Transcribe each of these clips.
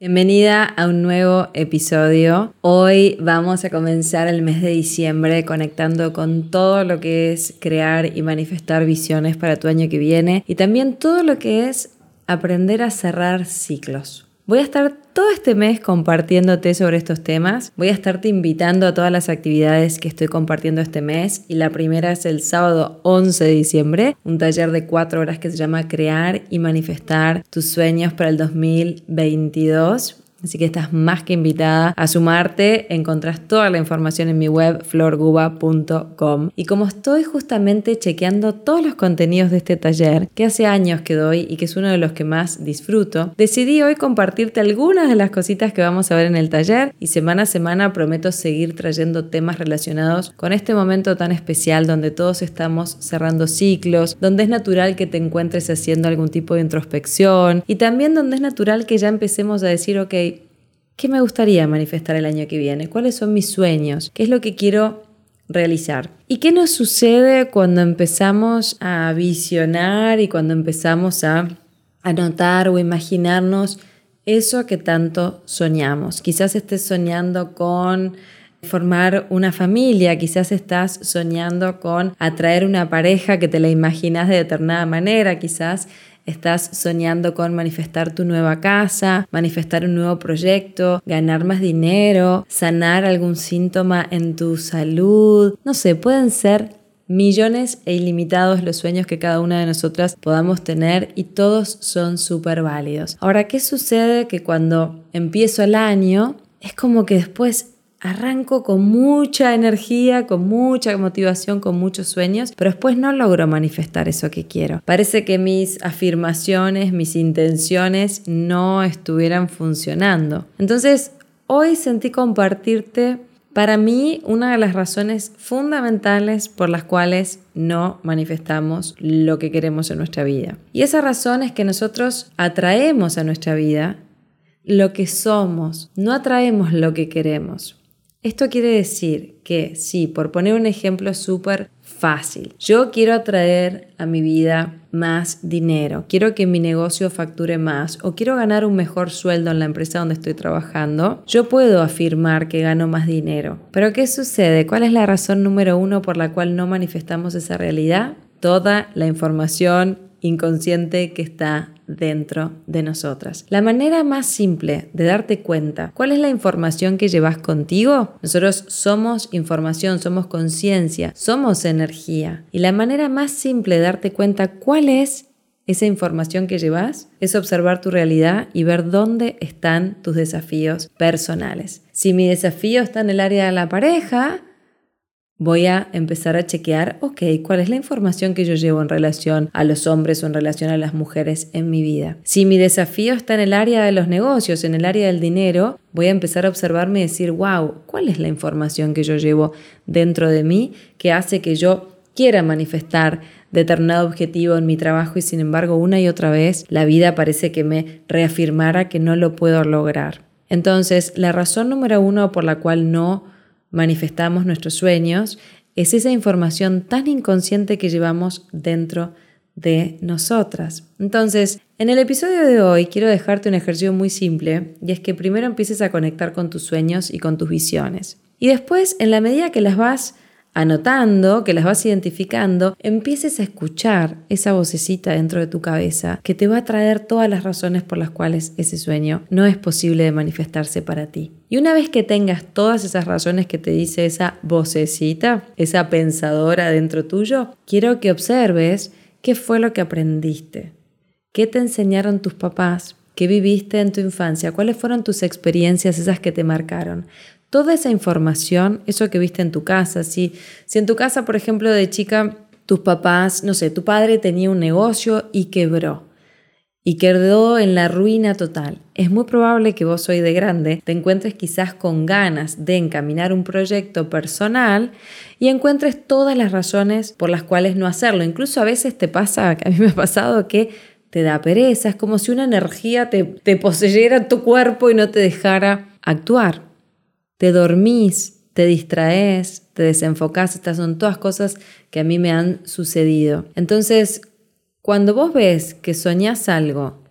Bienvenida a un nuevo episodio. Hoy vamos a comenzar el mes de diciembre conectando con todo lo que es crear y manifestar visiones para tu año que viene y también todo lo que es aprender a cerrar ciclos. Voy a estar todo este mes compartiéndote sobre estos temas. Voy a estarte invitando a todas las actividades que estoy compartiendo este mes y la primera es el sábado 11 de diciembre, un taller de cuatro horas que se llama Crear y Manifestar tus sueños para el 2022. Así que estás más que invitada a sumarte. Encontrás toda la información en mi web florguba.com. Y como estoy justamente chequeando todos los contenidos de este taller, que hace años que doy y que es uno de los que más disfruto, decidí hoy compartirte algunas de las cositas que vamos a ver en el taller y semana a semana prometo seguir trayendo temas relacionados con este momento tan especial donde todos estamos cerrando ciclos, donde es natural que te encuentres haciendo algún tipo de introspección y también donde es natural que ya empecemos a decir, ok, ¿Qué me gustaría manifestar el año que viene? ¿Cuáles son mis sueños? ¿Qué es lo que quiero realizar? ¿Y qué nos sucede cuando empezamos a visionar y cuando empezamos a anotar o imaginarnos eso que tanto soñamos? Quizás estés soñando con formar una familia, quizás estás soñando con atraer una pareja que te la imaginas de determinada manera, quizás Estás soñando con manifestar tu nueva casa, manifestar un nuevo proyecto, ganar más dinero, sanar algún síntoma en tu salud. No sé, pueden ser millones e ilimitados los sueños que cada una de nosotras podamos tener y todos son súper válidos. Ahora, ¿qué sucede? Que cuando empiezo el año es como que después arranco con mucha energía, con mucha motivación, con muchos sueños, pero después no logro manifestar eso que quiero. Parece que mis afirmaciones, mis intenciones no estuvieran funcionando. Entonces, hoy sentí compartirte para mí, una de las razones fundamentales por las cuales no manifestamos lo que queremos en nuestra vida. Y esa razón es que nosotros atraemos a nuestra vida lo que somos, no atraemos lo que queremos. Esto quiere decir que, sí, por poner un ejemplo súper fácil, yo quiero atraer a mi vida más dinero, quiero que mi negocio facture más o quiero ganar un mejor sueldo en la empresa donde estoy trabajando, yo puedo afirmar que gano más dinero. Pero ¿qué sucede? ¿Cuál es la razón número uno por la cual no manifestamos esa realidad? Toda la información inconsciente que está dentro de nosotras. La manera más simple de darte cuenta cuál es la información que llevas contigo, nosotros somos información, somos conciencia, somos energía. Y la manera más simple de darte cuenta cuál es esa información que llevas es observar tu realidad y ver dónde están tus desafíos personales. Si mi desafío está en el área de la pareja, voy a empezar a chequear, ok, cuál es la información que yo llevo en relación a los hombres o en relación a las mujeres en mi vida. Si mi desafío está en el área de los negocios, en el área del dinero, voy a empezar a observarme y decir, wow, ¿cuál es la información que yo llevo dentro de mí que hace que yo quiera manifestar determinado objetivo en mi trabajo y sin embargo una y otra vez la vida parece que me reafirmara que no lo puedo lograr. Entonces, la razón número uno por la cual no manifestamos nuestros sueños es esa información tan inconsciente que llevamos dentro de nosotras. Entonces, en el episodio de hoy quiero dejarte un ejercicio muy simple y es que primero empieces a conectar con tus sueños y con tus visiones. Y después, en la medida que las vas anotando, que las vas identificando, empieces a escuchar esa vocecita dentro de tu cabeza que te va a traer todas las razones por las cuales ese sueño no es posible de manifestarse para ti. Y una vez que tengas todas esas razones que te dice esa vocecita, esa pensadora dentro tuyo, quiero que observes qué fue lo que aprendiste, qué te enseñaron tus papás, qué viviste en tu infancia, cuáles fueron tus experiencias, esas que te marcaron toda esa información, eso que viste en tu casa, si, si en tu casa, por ejemplo, de chica, tus papás, no sé, tu padre tenía un negocio y quebró. y quedó en la ruina total. Es muy probable que vos hoy de grande te encuentres quizás con ganas de encaminar un proyecto personal y encuentres todas las razones por las cuales no hacerlo. Incluso a veces te pasa, a mí me ha pasado que te da pereza, es como si una energía te, te poseyera tu cuerpo y no te dejara actuar. Te dormís, te distraes, te desenfocás, estas son todas cosas que a mí me han sucedido. Entonces, cuando vos ves que soñás algo,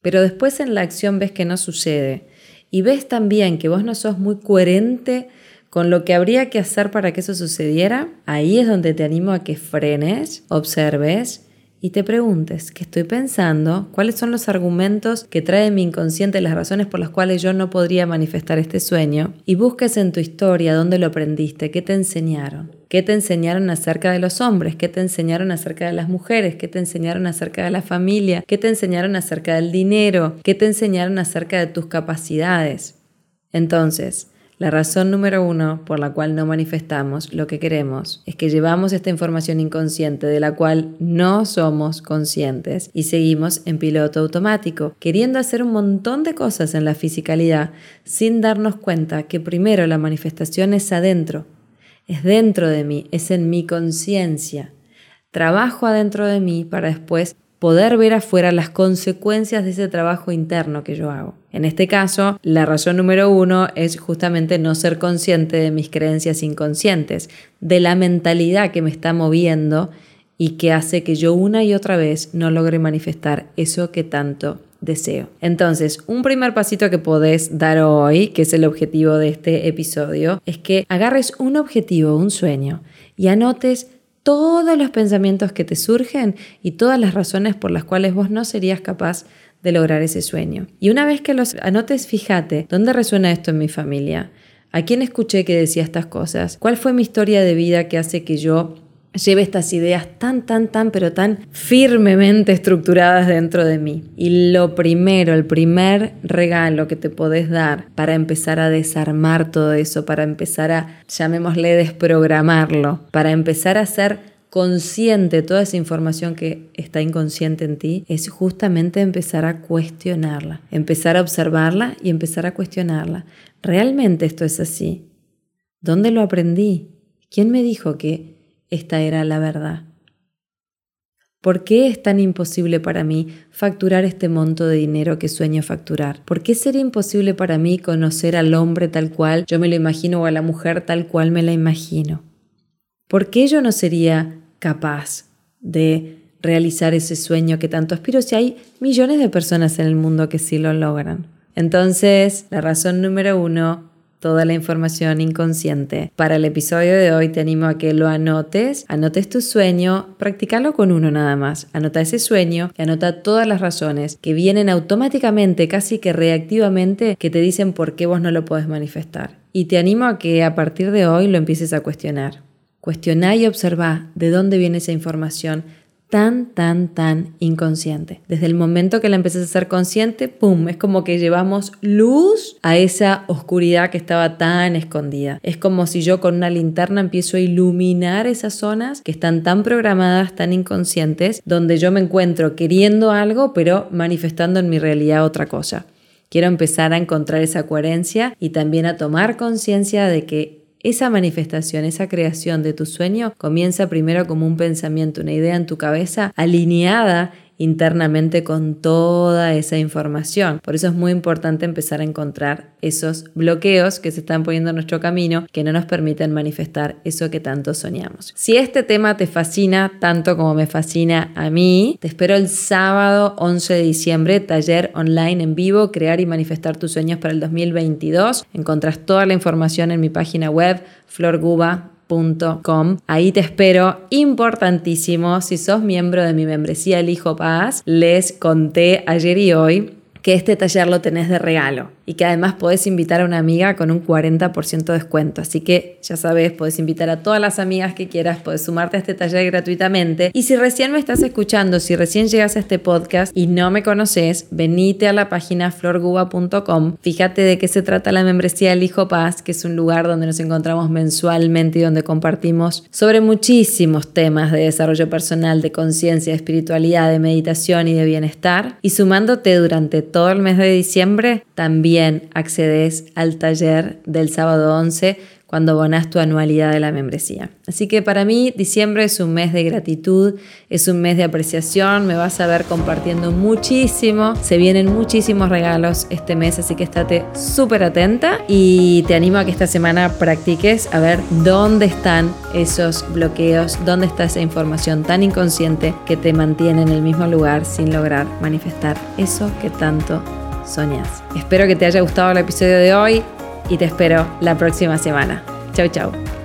pero después en la acción ves que no sucede, y ves también que vos no sos muy coherente con lo que habría que hacer para que eso sucediera, ahí es donde te animo a que frenes, observes y te preguntes qué estoy pensando, cuáles son los argumentos que trae mi inconsciente, las razones por las cuales yo no podría manifestar este sueño, y busques en tu historia dónde lo aprendiste, qué te enseñaron. ¿Qué te enseñaron acerca de los hombres? ¿Qué te enseñaron acerca de las mujeres? ¿Qué te enseñaron acerca de la familia? ¿Qué te enseñaron acerca del dinero? ¿Qué te enseñaron acerca de tus capacidades? Entonces, la razón número uno por la cual no manifestamos lo que queremos es que llevamos esta información inconsciente de la cual no somos conscientes y seguimos en piloto automático, queriendo hacer un montón de cosas en la fisicalidad sin darnos cuenta que primero la manifestación es adentro, es dentro de mí, es en mi conciencia. Trabajo adentro de mí para después poder ver afuera las consecuencias de ese trabajo interno que yo hago. En este caso, la razón número uno es justamente no ser consciente de mis creencias inconscientes, de la mentalidad que me está moviendo y que hace que yo una y otra vez no logre manifestar eso que tanto deseo. Entonces, un primer pasito que podés dar hoy, que es el objetivo de este episodio, es que agarres un objetivo, un sueño, y anotes todos los pensamientos que te surgen y todas las razones por las cuales vos no serías capaz de lograr ese sueño. Y una vez que los anotes, fíjate, ¿dónde resuena esto en mi familia? ¿A quién escuché que decía estas cosas? ¿Cuál fue mi historia de vida que hace que yo lleve estas ideas tan, tan, tan, pero tan firmemente estructuradas dentro de mí. Y lo primero, el primer regalo que te podés dar para empezar a desarmar todo eso, para empezar a, llamémosle, desprogramarlo, para empezar a ser consciente toda esa información que está inconsciente en ti, es justamente empezar a cuestionarla, empezar a observarla y empezar a cuestionarla. ¿Realmente esto es así? ¿Dónde lo aprendí? ¿Quién me dijo que esta era la verdad. ¿Por qué es tan imposible para mí facturar este monto de dinero que sueño facturar? ¿Por qué sería imposible para mí conocer al hombre tal cual yo me lo imagino o a la mujer tal cual me la imagino? ¿Por qué yo no sería capaz de realizar ese sueño que tanto aspiro si hay millones de personas en el mundo que sí lo logran? Entonces, la razón número uno toda la información inconsciente. Para el episodio de hoy te animo a que lo anotes, anotes tu sueño, practicalo con uno nada más. Anota ese sueño y anota todas las razones que vienen automáticamente, casi que reactivamente, que te dicen por qué vos no lo puedes manifestar. Y te animo a que a partir de hoy lo empieces a cuestionar. Cuestiona y observa de dónde viene esa información, tan, tan, tan inconsciente. Desde el momento que la empecé a ser consciente, ¡pum! Es como que llevamos luz a esa oscuridad que estaba tan escondida. Es como si yo con una linterna empiezo a iluminar esas zonas que están tan programadas, tan inconscientes, donde yo me encuentro queriendo algo, pero manifestando en mi realidad otra cosa. Quiero empezar a encontrar esa coherencia y también a tomar conciencia de que esa manifestación, esa creación de tu sueño comienza primero como un pensamiento, una idea en tu cabeza alineada internamente con toda esa información. Por eso es muy importante empezar a encontrar esos bloqueos que se están poniendo en nuestro camino que no nos permiten manifestar eso que tanto soñamos. Si este tema te fascina tanto como me fascina a mí, te espero el sábado 11 de diciembre, taller online en vivo, crear y manifestar tus sueños para el 2022. Encontrás toda la información en mi página web florguba Ahí te espero, importantísimo, si sos miembro de mi membresía El Hijo Paz, les conté ayer y hoy que este taller lo tenés de regalo. Y que además podés invitar a una amiga con un 40% de descuento. Así que ya sabes, podés invitar a todas las amigas que quieras, podés sumarte a este taller gratuitamente. Y si recién me estás escuchando, si recién llegas a este podcast y no me conoces, venite a la página florguba.com. Fíjate de qué se trata la membresía del Hijo Paz, que es un lugar donde nos encontramos mensualmente y donde compartimos sobre muchísimos temas de desarrollo personal, de conciencia, de espiritualidad, de meditación y de bienestar. Y sumándote durante todo el mes de diciembre, también accedes al taller del sábado 11 cuando abonas tu anualidad de la membresía. Así que para mí diciembre es un mes de gratitud, es un mes de apreciación, me vas a ver compartiendo muchísimo, se vienen muchísimos regalos este mes, así que estate súper atenta y te animo a que esta semana practiques a ver dónde están esos bloqueos, dónde está esa información tan inconsciente que te mantiene en el mismo lugar sin lograr manifestar eso que tanto soñas. Espero que te haya gustado el episodio de hoy y te espero la próxima semana. Chau, chau.